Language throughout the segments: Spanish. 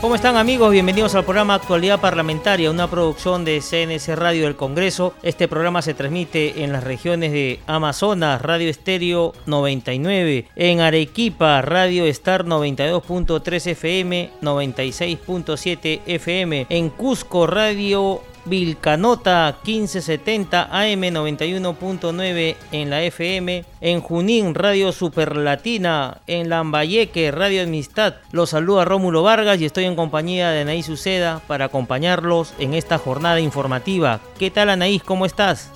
¿Cómo están amigos? Bienvenidos al programa Actualidad Parlamentaria, una producción de CNC Radio del Congreso. Este programa se transmite en las regiones de Amazonas, Radio Estéreo 99, en Arequipa, Radio Star 92.3 FM, 96.7 FM, en Cusco, Radio Vilcanota 1570 AM 91.9 en la FM, en Junín Radio Superlatina, en Lambayeque Radio Amistad. Los saluda Rómulo Vargas y estoy en compañía de Anaís Uceda para acompañarlos en esta jornada informativa. ¿Qué tal Anaís? ¿Cómo estás?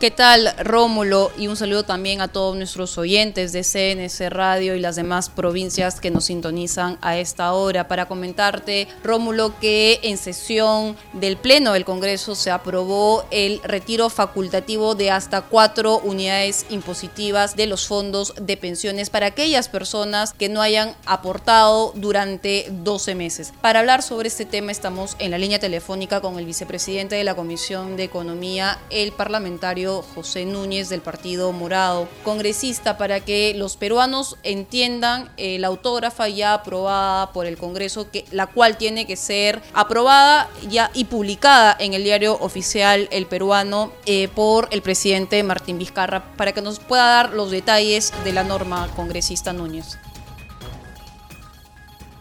¿Qué tal, Rómulo? Y un saludo también a todos nuestros oyentes de CNC Radio y las demás provincias que nos sintonizan a esta hora para comentarte, Rómulo, que en sesión del Pleno del Congreso se aprobó el retiro facultativo de hasta cuatro unidades impositivas de los fondos de pensiones para aquellas personas que no hayan aportado durante 12 meses. Para hablar sobre este tema estamos en la línea telefónica con el vicepresidente de la Comisión de Economía, el parlamentario José Núñez del Partido Morado, congresista, para que los peruanos entiendan eh, la autógrafa ya aprobada por el Congreso, la cual tiene que ser aprobada ya y publicada en el diario oficial El Peruano eh, por el presidente Martín Vizcarra, para que nos pueda dar los detalles de la norma congresista Núñez.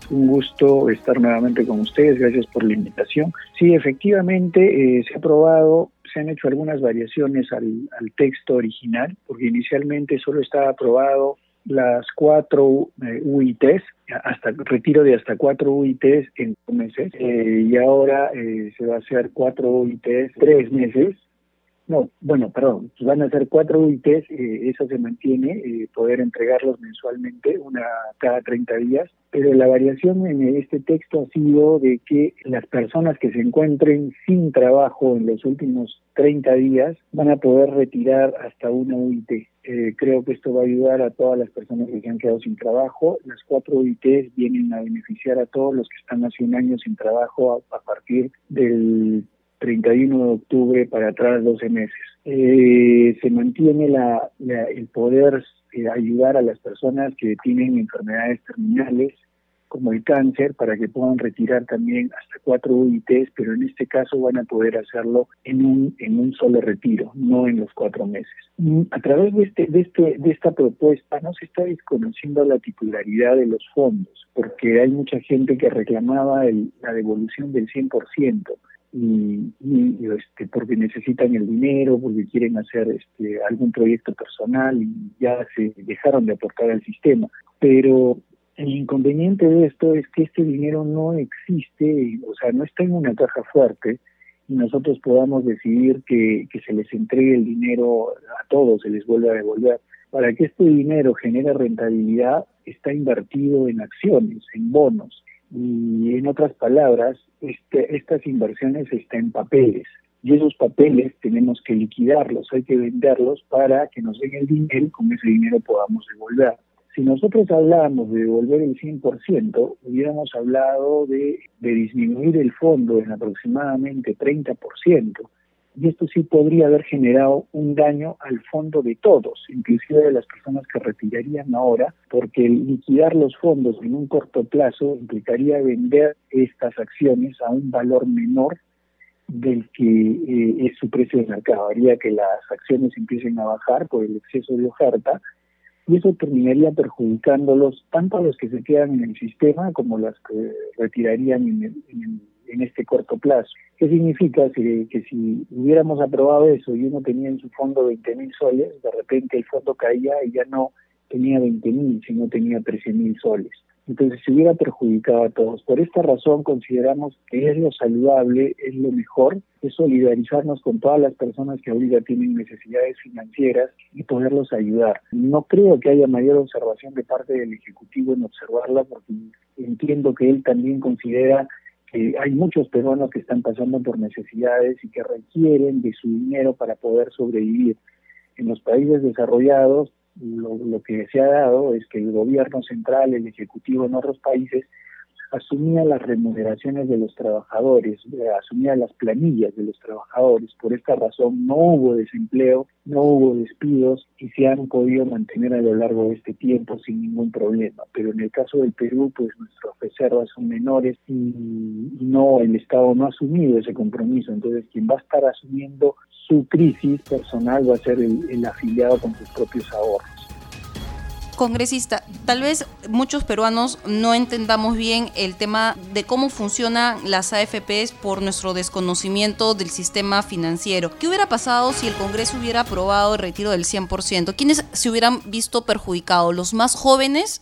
Un gusto estar nuevamente con ustedes, gracias por la invitación. Sí, efectivamente eh, se ha aprobado se han hecho algunas variaciones al, texto original, porque inicialmente solo estaba aprobado las cuatro eh, UITs, hasta retiro de hasta cuatro UITs en meses, eh, y ahora eh, se va a hacer cuatro UITs tres meses, no, bueno, perdón, van a ser cuatro UITs, eh, eso se mantiene, eh, poder entregarlos mensualmente, una cada 30 días, pero la variación en este texto ha sido de que las personas que se encuentren sin trabajo en los últimos 30 días van a poder retirar hasta una UIT. Eh, creo que esto va a ayudar a todas las personas que se han quedado sin trabajo. Las cuatro UITs vienen a beneficiar a todos los que están hace un año sin trabajo a partir del 31 de octubre para atrás 12 meses. Eh, se mantiene la, el poder eh, ayudar a las personas que tienen enfermedades terminales como el cáncer para que puedan retirar también hasta cuatro UITs, pero en este caso van a poder hacerlo en un en un solo retiro, no en los cuatro meses. Mm, a través de este de este de esta propuesta no se está desconociendo la titularidad de los fondos, porque hay mucha gente que reclamaba la devolución del 100% y, este, porque necesitan el dinero, porque quieren hacer este, algún proyecto personal y ya se dejaron de aportar al sistema. Pero el inconveniente de esto es que este dinero no existe, o sea, no está en una caja fuerte y nosotros podamos decidir que, que se les entregue el dinero a todos, se les vuelva a devolver. Para que este dinero genere rentabilidad, está invertido en acciones, en bonos. Y en otras palabras, este, estas inversiones están en papeles y esos papeles tenemos que liquidarlos, hay que venderlos para que nos den el dinero y con ese dinero podamos devolver. Si nosotros hablamos de devolver el 100%, hubiéramos hablado de, de disminuir el fondo en aproximadamente 30%, y esto sí podría haber generado un daño al fondo de todos, inclusive de las personas que retirarían ahora, porque liquidar los fondos en un corto plazo implicaría vender estas acciones a un valor menor del que eh, es su precio de mercado. Haría que las acciones empiecen a bajar por el exceso de oferta y eso terminaría perjudicándolos tanto a los que se quedan en el sistema como las que retirarían en el en este corto plazo. ¿Qué significa? Que, que si hubiéramos aprobado eso y uno tenía en su fondo 20 mil soles, de repente el fondo caía y ya no tenía 20 mil, sino tenía 13 mil soles. Entonces se hubiera perjudicado a todos. Por esta razón consideramos que es lo saludable, es lo mejor, es solidarizarnos con todas las personas que ahorita tienen necesidades financieras y poderlos ayudar. No creo que haya mayor observación de parte del Ejecutivo en observarla porque entiendo que él también considera hay muchos peruanos que están pasando por necesidades y que requieren de su dinero para poder sobrevivir. En los países desarrollados, lo, lo que se ha dado es que el gobierno central, el ejecutivo en otros países, asumía las remuneraciones de los trabajadores, eh, asumía las planillas de los trabajadores. Por esta razón no hubo desempleo, no hubo despidos y se han podido mantener a lo largo de este tiempo sin ningún problema. Pero en el caso del Perú, pues nuestras reservas son menores y no, el Estado no ha asumido ese compromiso. Entonces, quien va a estar asumiendo su crisis personal va a ser el, el afiliado con sus propios ahorros congresista, tal vez muchos peruanos no entendamos bien el tema de cómo funcionan las AFPs por nuestro desconocimiento del sistema financiero. ¿Qué hubiera pasado si el Congreso hubiera aprobado el retiro del 100%? ¿Quiénes se hubieran visto perjudicados? ¿Los más jóvenes?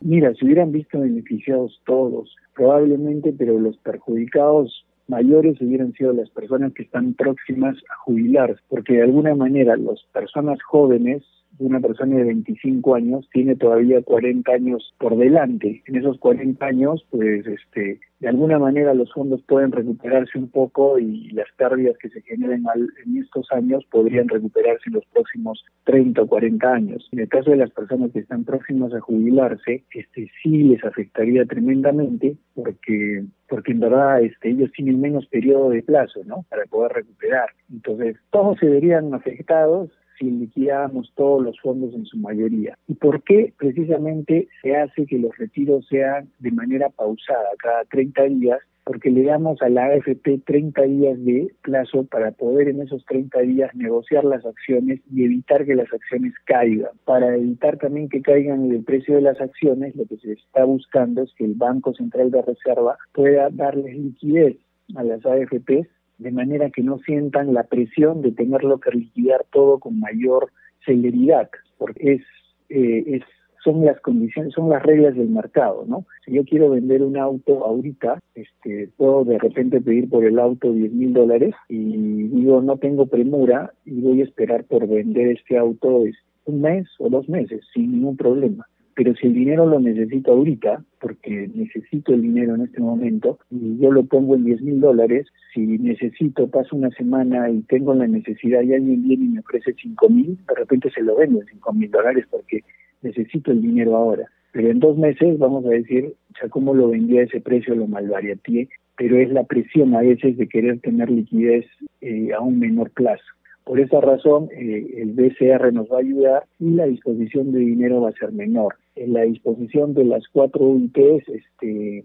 Mira, se hubieran visto beneficiados todos, probablemente, pero los perjudicados mayores hubieran sido las personas que están próximas a jubilar, porque de alguna manera las personas jóvenes una persona de 25 años tiene todavía 40 años por delante. En esos 40 años, pues, este, de alguna manera los fondos pueden recuperarse un poco y las pérdidas que se generen en estos años podrían recuperarse en los próximos 30 o 40 años. En el caso de las personas que están próximas a jubilarse, este sí les afectaría tremendamente porque porque en verdad este, ellos tienen menos periodo de plazo, ¿no? Para poder recuperar. Entonces, todos se verían afectados si liquidamos todos los fondos en su mayoría. ¿Y por qué precisamente se hace que los retiros sean de manera pausada, cada 30 días? Porque le damos a la AFP 30 días de plazo para poder en esos 30 días negociar las acciones y evitar que las acciones caigan. Para evitar también que caigan el precio de las acciones, lo que se está buscando es que el Banco Central de Reserva pueda darles liquidez a las AFPs de manera que no sientan la presión de tenerlo que liquidar todo con mayor celeridad, porque es, eh, es son las condiciones, son las reglas del mercado, ¿no? Si yo quiero vender un auto ahorita, este, puedo de repente pedir por el auto 10 mil dólares y digo, no tengo premura y voy a esperar por vender este auto un mes o dos meses sin ningún problema. Pero si el dinero lo necesito ahorita, porque necesito el dinero en este momento, y yo lo pongo en 10 mil dólares, si necesito, paso una semana y tengo la necesidad y alguien viene y me ofrece 5 mil, de repente se lo vendo en 5 mil dólares porque necesito el dinero ahora. Pero en dos meses vamos a decir, ya como lo vendía a ese precio, lo malbarateé, pero es la presión a veces de querer tener liquidez eh, a un menor plazo. Por esa razón, eh, el BCR nos va a ayudar y la disposición de dinero va a ser menor. En la disposición de las cuatro UITs este,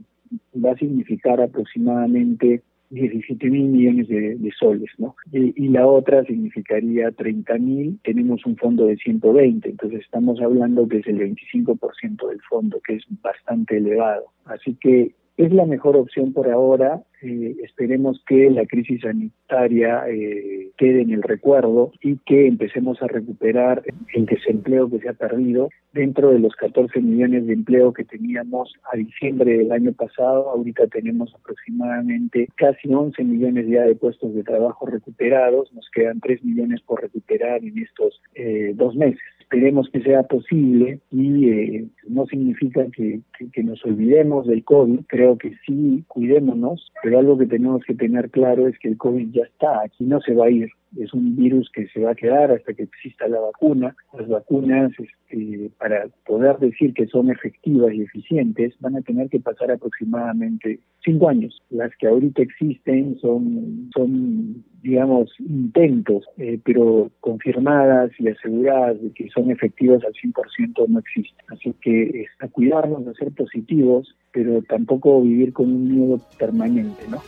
va a significar aproximadamente 17 mil millones de, soles, ¿no? Y, la otra significaría 30 mil, tenemos un fondo de 120, entonces estamos hablando que es el 25% del fondo, que es bastante elevado. Así que es la mejor opción por ahora. Eh, esperemos que la crisis sanitaria eh, quede en el recuerdo y que empecemos a recuperar el desempleo que se ha perdido dentro de los 14 millones de empleo que teníamos a diciembre del año pasado. Ahorita tenemos aproximadamente casi 11 millones ya de puestos de trabajo recuperados. Nos quedan 3 millones por recuperar en estos eh, dos meses esperemos que sea posible y eh, no significa que, que, nos olvidemos del COVID, creo que sí, cuidémonos, pero algo que tenemos que tener claro es que el COVID ya está, aquí no se va a ir, es un virus que se va a quedar hasta que exista la vacuna. Las vacunas, este, para poder decir que son efectivas y eficientes, van a tener que pasar aproximadamente cinco años. Las que ahorita existen son, son digamos, intentos, eh, pero confirmadas y aseguradas de que son efectivas al 100% no existen. Así que a cuidarnos, de ser positivos, pero tampoco vivir con un miedo permanente, ¿no?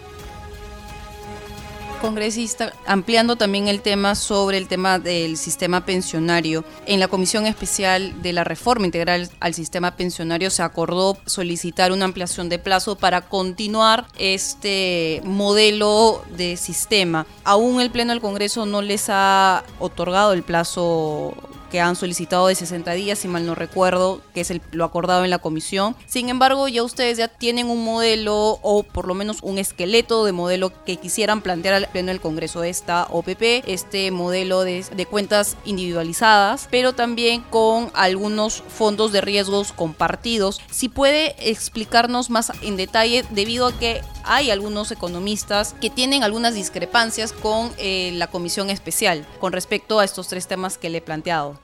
Congresista, ampliando también el tema sobre el tema del sistema pensionario. En la Comisión Especial de la Reforma Integral al Sistema Pensionario se acordó solicitar una ampliación de plazo para continuar este modelo de sistema. Aún el Pleno del Congreso no les ha otorgado el plazo que han solicitado de 60 días, si mal no recuerdo, que es el, lo acordado en la comisión. Sin embargo, ya ustedes ya tienen un modelo o por lo menos un esqueleto de modelo que quisieran plantear al pleno del Congreso de esta OPP, este modelo de, cuentas individualizadas, pero también con algunos fondos de riesgos compartidos. Si puede explicarnos más en detalle, debido a que hay algunos economistas que tienen algunas discrepancias con eh, la comisión especial con respecto a estos tres temas que le he planteado.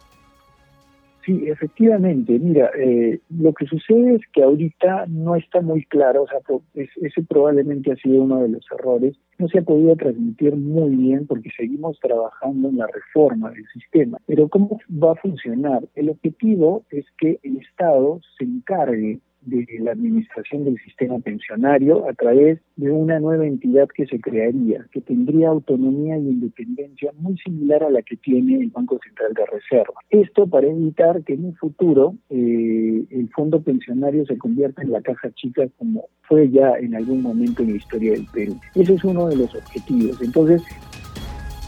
Sí, efectivamente. Mira, eh, lo que sucede es que ahorita no está muy claro, o sea, ese probablemente ha sido uno de los errores. No se ha podido transmitir muy bien porque seguimos trabajando en la reforma del sistema. Pero ¿cómo va a funcionar? El objetivo es que el Estado se encargue de la administración del sistema pensionario a través de una nueva entidad que se crearía, que tendría autonomía y independencia muy similar a la que tiene el Banco Central de Reserva. Esto para evitar que en un futuro eh, el fondo pensionario se convierta en la caja chica como fue ya en algún momento en la historia del Perú. Ese es uno de los objetivos. Entonces,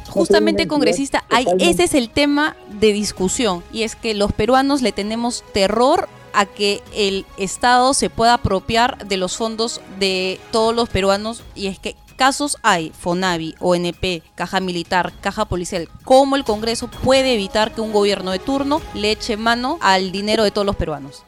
Justamente, congresista, hay, ese es el tema de discusión y es que los peruanos le tenemos terror a que el Estado se pueda apropiar de los fondos de todos los peruanos y es que casos hay, FONAVI, ONP, Caja Militar, Caja Policial, cómo el Congreso puede evitar que un gobierno de turno le eche mano al dinero de todos los peruanos.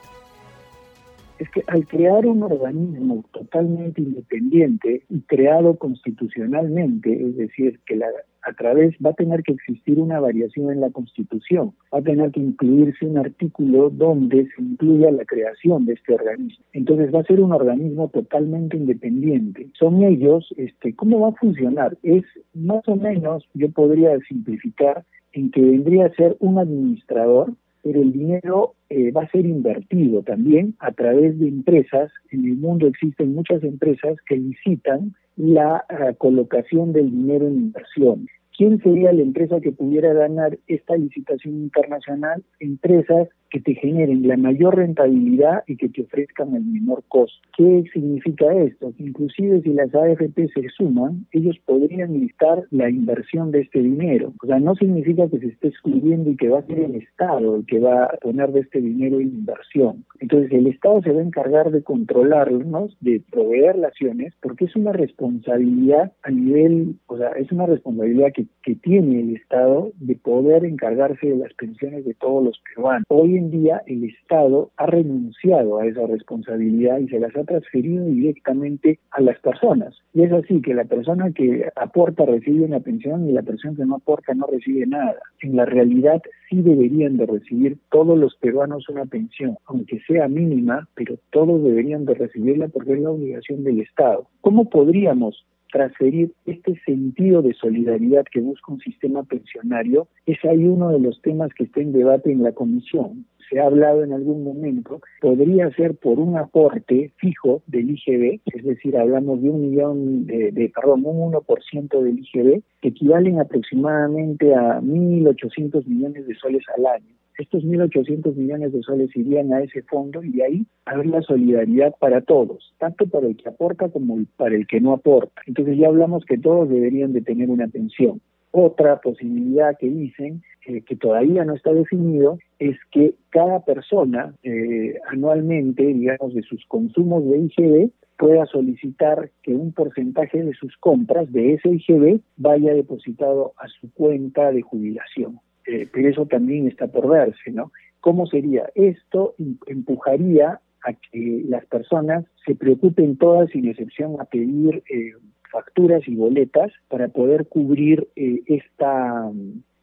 Es que al crear un organismo totalmente independiente y creado constitucionalmente, es decir, que la a través, va a tener que existir una variación en la Constitución, va a tener que incluirse un artículo donde se incluya la creación de este organismo. Entonces va a ser un organismo totalmente independiente. Son ellos, este, ¿cómo va a funcionar? Es más o menos, yo podría simplificar, en que vendría a ser un administrador pero el dinero eh, va a ser invertido también a través de empresas. En el mundo existen muchas empresas que licitan la eh, colocación del dinero en inversión. ¿Quién sería la empresa que pudiera ganar esta licitación internacional? Empresas que te generen la mayor rentabilidad y que te ofrezcan el menor costo. ¿Qué significa esto? Que inclusive si las AFP se suman, ellos podrían listar la inversión de este dinero. O sea, no significa que se esté excluyendo y que va a ser el Estado el que va a poner de este dinero en inversión. Entonces el Estado se va a encargar de controlarnos, de proveer las acciones, porque es una responsabilidad a nivel, o sea, es una responsabilidad que, que tiene el Estado de poder encargarse de las pensiones de todos los peruanos. Hoy en día el Estado ha renunciado a esa responsabilidad y se las ha transferido directamente a las personas. Y es así que la persona que aporta recibe una pensión y la persona que no aporta no recibe nada. En la realidad sí deberían de recibir todos los peruanos una pensión, aunque sea mínima, pero todos deberían de recibirla porque es la obligación del Estado. ¿Cómo podríamos transferir este sentido de solidaridad que busca un sistema pensionario, es ahí uno de los temas que está en debate en la comisión. Se ha hablado en algún momento, podría ser por un aporte fijo del IGB, es decir, hablamos de un millón de, de perdón, un 1% del IGB, que equivalen aproximadamente a 1.800 millones de soles al año estos 1.800 millones de soles irían a ese fondo y ahí habría solidaridad para todos, tanto para el que aporta como para el que no aporta. Entonces ya hablamos que todos deberían de tener una pensión. Otra posibilidad que dicen, eh, que todavía no está definido, es que cada persona eh, anualmente, digamos, de sus consumos de IGB, pueda solicitar que un porcentaje de sus compras de ese IGB vaya depositado a su cuenta de jubilación. Eh, pero eso también está por verse, ¿no? ¿Cómo sería? Esto empujaría a que las personas se preocupen todas sin excepción a pedir eh, facturas y boletas para poder cubrir eh, esta,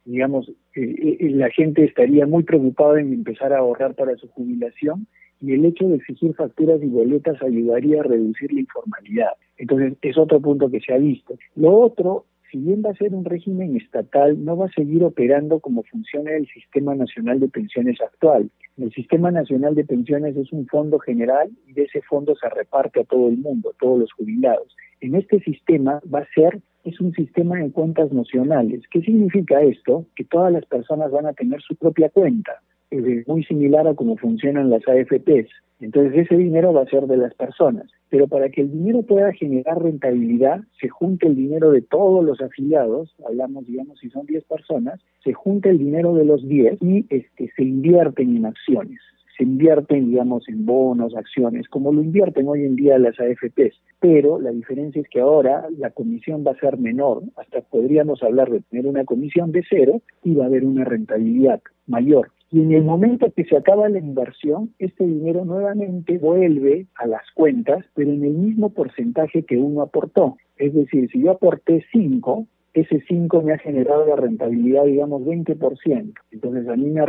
digamos, la gente estaría muy preocupada en empezar a ahorrar para su jubilación y el hecho de exigir facturas y boletas ayudaría a reducir la informalidad. Entonces, es otro punto que se ha visto. Lo otro si bien va a ser un régimen estatal, no va a seguir operando como funciona el Sistema Nacional de Pensiones actual. El Sistema Nacional de Pensiones es un fondo general y de ese fondo se reparte a todo el mundo, a todos los jubilados. En este sistema va a ser es un sistema de cuentas nacionales. ¿Qué significa esto? Que todas las personas van a tener su propia cuenta, es muy similar a cómo funcionan las AFPs. Entonces ese dinero va a ser de las personas. Pero para que el dinero pueda generar rentabilidad, se junta el dinero de todos los afiliados, hablamos, digamos, si son 10 personas, se junta el dinero de los 10 y este, se invierten en acciones se invierten, digamos, en bonos, acciones, como lo invierten hoy en día las AFPs. Pero la diferencia es que ahora la comisión va a ser menor, hasta podríamos hablar de tener una comisión de cero y va a haber una rentabilidad mayor. Y en el momento que se acaba la inversión, este dinero nuevamente vuelve a las cuentas, pero en el mismo porcentaje que uno aportó. Es decir, si yo aporté 5, ese 5 me ha generado la rentabilidad, digamos, 20%. Entonces a mí me ha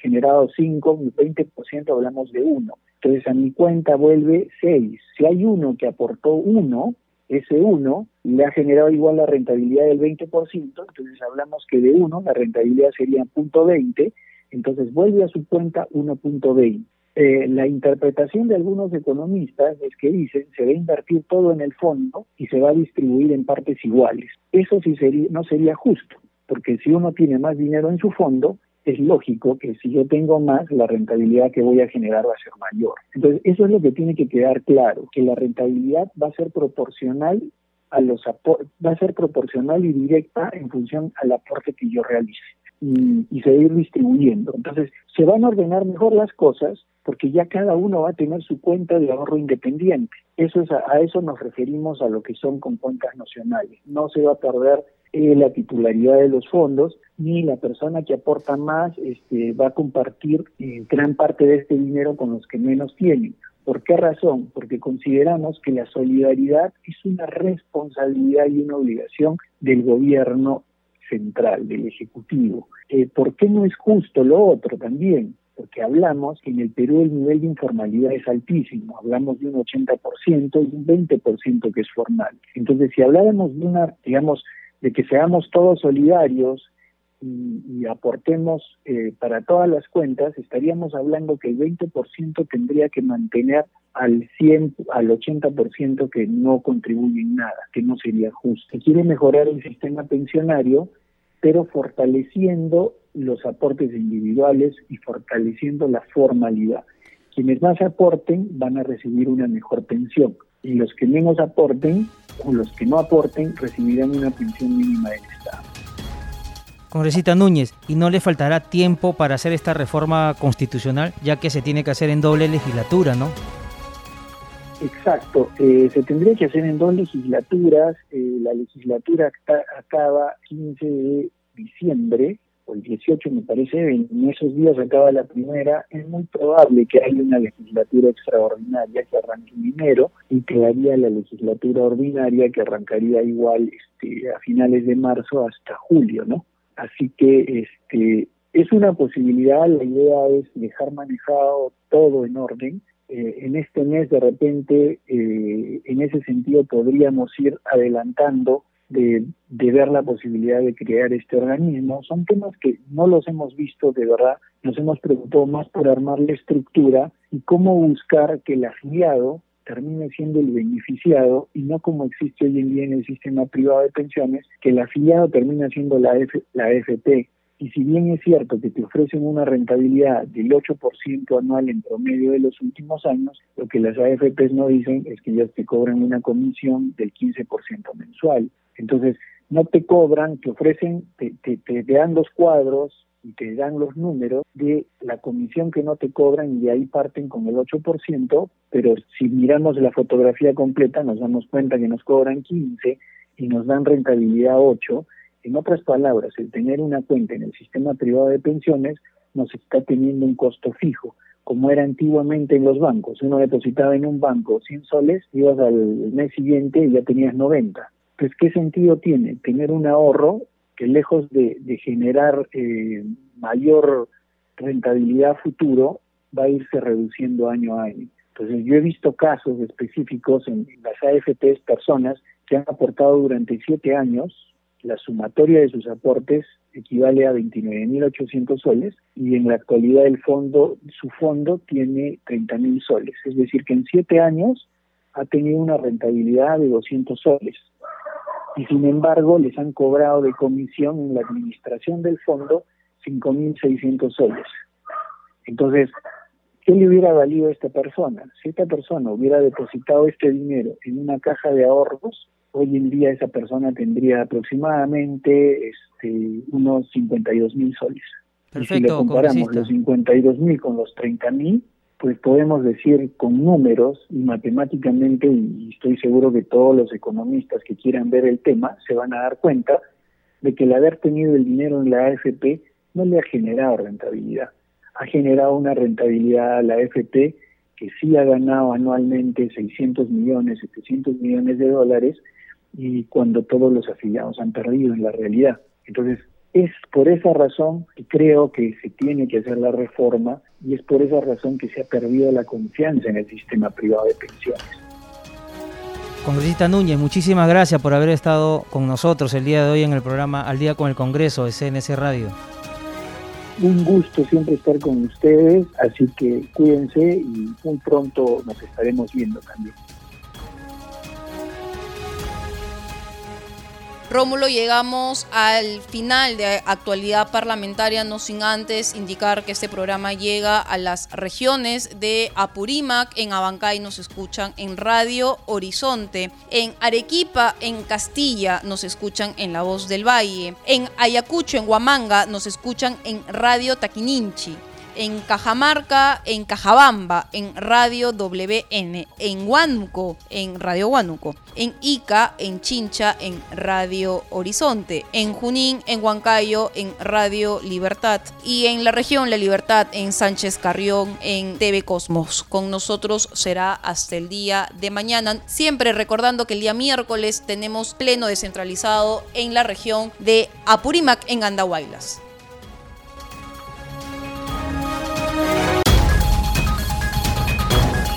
generado 5, 20% hablamos de 1. Entonces a mi cuenta vuelve 6. Si hay uno que aportó 1, ese 1 le ha generado igual la rentabilidad del 20%, entonces hablamos que de 1 la rentabilidad sería 0.20, entonces vuelve a su cuenta 1.20. Eh, la interpretación de algunos economistas es que dicen se va a invertir todo en el fondo y se va a distribuir en partes iguales. Eso sí sería, no sería justo, porque si uno tiene más dinero en su fondo, es lógico que si yo tengo más, la rentabilidad que voy a generar va a ser mayor. Entonces, eso es lo que tiene que quedar claro, que la rentabilidad va a ser proporcional a los va a ser proporcional y directa en función al aporte que yo realice y, y seguir distribuyendo. Entonces, se van a ordenar mejor las cosas porque ya cada uno va a tener su cuenta de ahorro independiente. Eso es a, eso nos referimos a lo que son con cuentas nacionales. No se va a perder eh, la titularidad de los fondos ni la persona que aporta más este, va a compartir eh, gran parte de este dinero con los que menos tienen. ¿Por qué razón? Porque consideramos que la solidaridad es una responsabilidad y una obligación del gobierno central, del Ejecutivo. Eh, ¿Por qué no es justo lo otro también? Porque hablamos que en el Perú el nivel de informalidad es altísimo, hablamos de un 80% y un 20% que es formal. Entonces, si habláramos de una, digamos, de que seamos todos solidarios y, aportemos eh, para todas las cuentas, estaríamos hablando que el 20% tendría que mantener al 100, al 80% que no contribuye en nada, que no sería justo. Se quiere mejorar el sistema pensionario, pero fortaleciendo los aportes individuales y fortaleciendo la formalidad. Quienes más aporten van a recibir una mejor pensión y los que menos aporten o los que no aporten recibirán una pensión mínima del Estado. Congresista Núñez, ¿y no le faltará tiempo para hacer esta reforma constitucional, ya que se tiene que hacer en doble legislatura, no? Exacto, eh, se tendría que hacer en dos legislaturas. Eh, la legislatura acaba 15 de diciembre, o el 18 me parece, en esos días acaba la primera. Es muy probable que haya una legislatura extraordinaria que arranque en enero y quedaría la legislatura ordinaria que arrancaría igual este, a finales de marzo hasta julio, ¿no? Así que este, es una posibilidad, la idea es dejar manejado todo en orden eh, en este mes de repente, eh, en ese sentido, podríamos ir adelantando de, de, ver la posibilidad de crear este organismo. Son temas que no los hemos visto de verdad, nos hemos preocupado más por armar la estructura y cómo buscar que el afiliado termine siendo el beneficiado y no como existe hoy en día en el sistema privado de pensiones, que el afiliado termina siendo la, F, la y si bien es cierto que te ofrecen una rentabilidad del 8% anual en promedio de los últimos años, lo que las AFPs no dicen es que ya te cobran una comisión del 15% mensual. Entonces, no te cobran, te ofrecen, te, te, te, dan los cuadros y te dan los números de la comisión que no te cobran y ahí parten con el 8%, pero si miramos la fotografía completa nos damos cuenta que nos cobran 15 y nos dan rentabilidad 8 en otras palabras, el tener una cuenta en el sistema privado de pensiones nos está teniendo un costo fijo, como era antiguamente en los bancos. Uno depositaba en un banco 100 soles, ibas al mes siguiente y ya tenías 90. Pues, ¿qué sentido tiene tener un ahorro que lejos de, generar eh, mayor rentabilidad futuro, va a irse reduciendo año a año? Entonces, yo he visto casos específicos en las AFPs, personas que han aportado durante siete años la sumatoria de sus aportes equivale a 29.800 soles y en la actualidad el fondo, su fondo tiene 30.000 soles. Es decir, que en siete años ha tenido una rentabilidad de 200 soles. Y sin embargo, les han cobrado de comisión en la administración del fondo 5.600 soles. Entonces, ¿qué le hubiera valido a esta persona? Si esta persona hubiera depositado este dinero en una caja de ahorros, hoy en día esa persona tendría aproximadamente este, unos 52 mil soles. Perfecto, y si le comparamos los 52 mil con los 30 mil, pues podemos decir con números y matemáticamente, y estoy seguro que todos los economistas que quieran ver el tema se van a dar cuenta de que el haber tenido el dinero en la AFP no le ha generado rentabilidad. ha generado una rentabilidad a la FP que sí ha ganado anualmente 600 millones, 700 millones de dólares, y cuando todos los afiliados han perdido en la realidad. Entonces, es por esa razón que creo que se tiene que hacer la reforma y es por esa razón que se ha perdido la confianza en el sistema privado de pensiones. Congresista Núñez, muchísimas gracias por haber estado con nosotros el día de hoy en el programa Al Día con el Congreso de CNC Radio. Un gusto siempre estar con ustedes, así que cuídense y muy pronto nos estaremos viendo también. Rómulo, llegamos al final de actualidad parlamentaria, no sin antes indicar que este programa llega a las regiones de Apurímac, en Abancay nos escuchan en Radio Horizonte, en Arequipa, en Castilla nos escuchan en La Voz del Valle, en Ayacucho, en Huamanga nos escuchan en Radio Taquininchi en Cajamarca, en Cajabamba, en Radio WN, en Huánuco, en Radio Huánuco, en Ica, en Chincha, en Radio Horizonte, en Junín, en Huancayo, en Radio Libertad y en la región La Libertad, en Sánchez Carrión, en TV Cosmos. Con nosotros será hasta el día de mañana, siempre recordando que el día miércoles tenemos pleno descentralizado en la región de Apurímac, en Andahuaylas.